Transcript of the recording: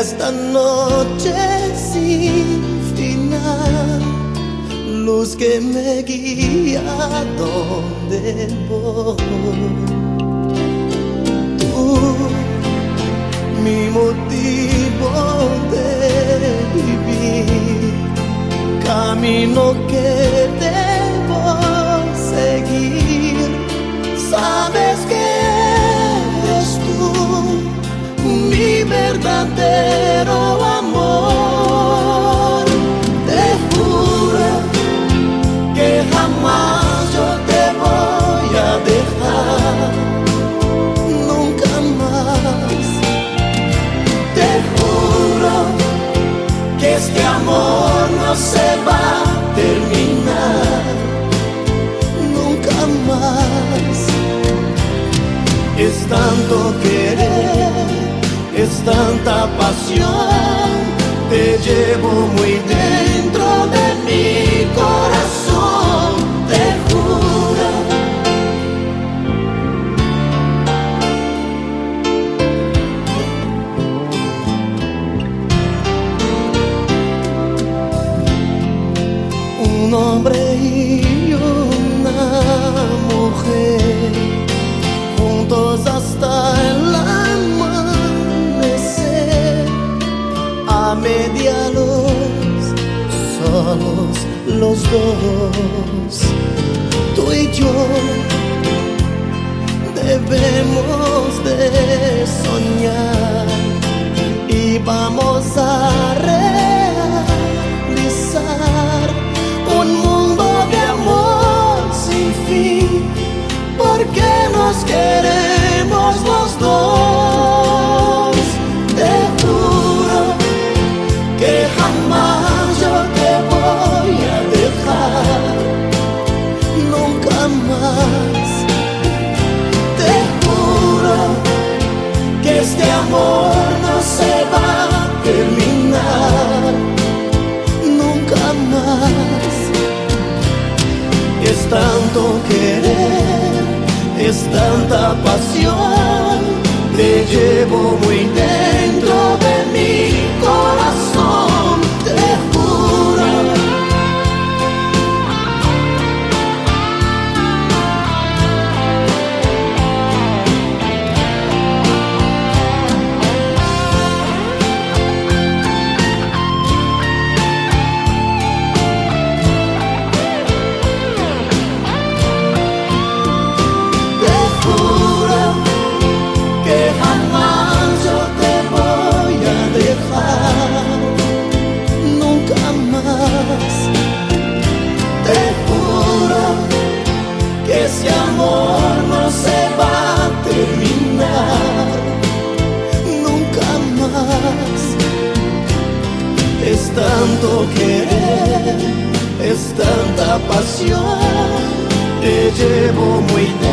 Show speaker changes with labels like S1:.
S1: esta noche sin final, luz que me guía donde voy. Tú, mi motivo de vivir, camino que pasión, te llevo muy dentro media luz, solos los dos, tú y yo debemos de soñar y vamos a realizar un mundo de amor sin fin porque nos queremos tanto querer, es tanta pasión, te llevo muy dentro Es tanto querer, es tanta pasión te llevo muy corazón.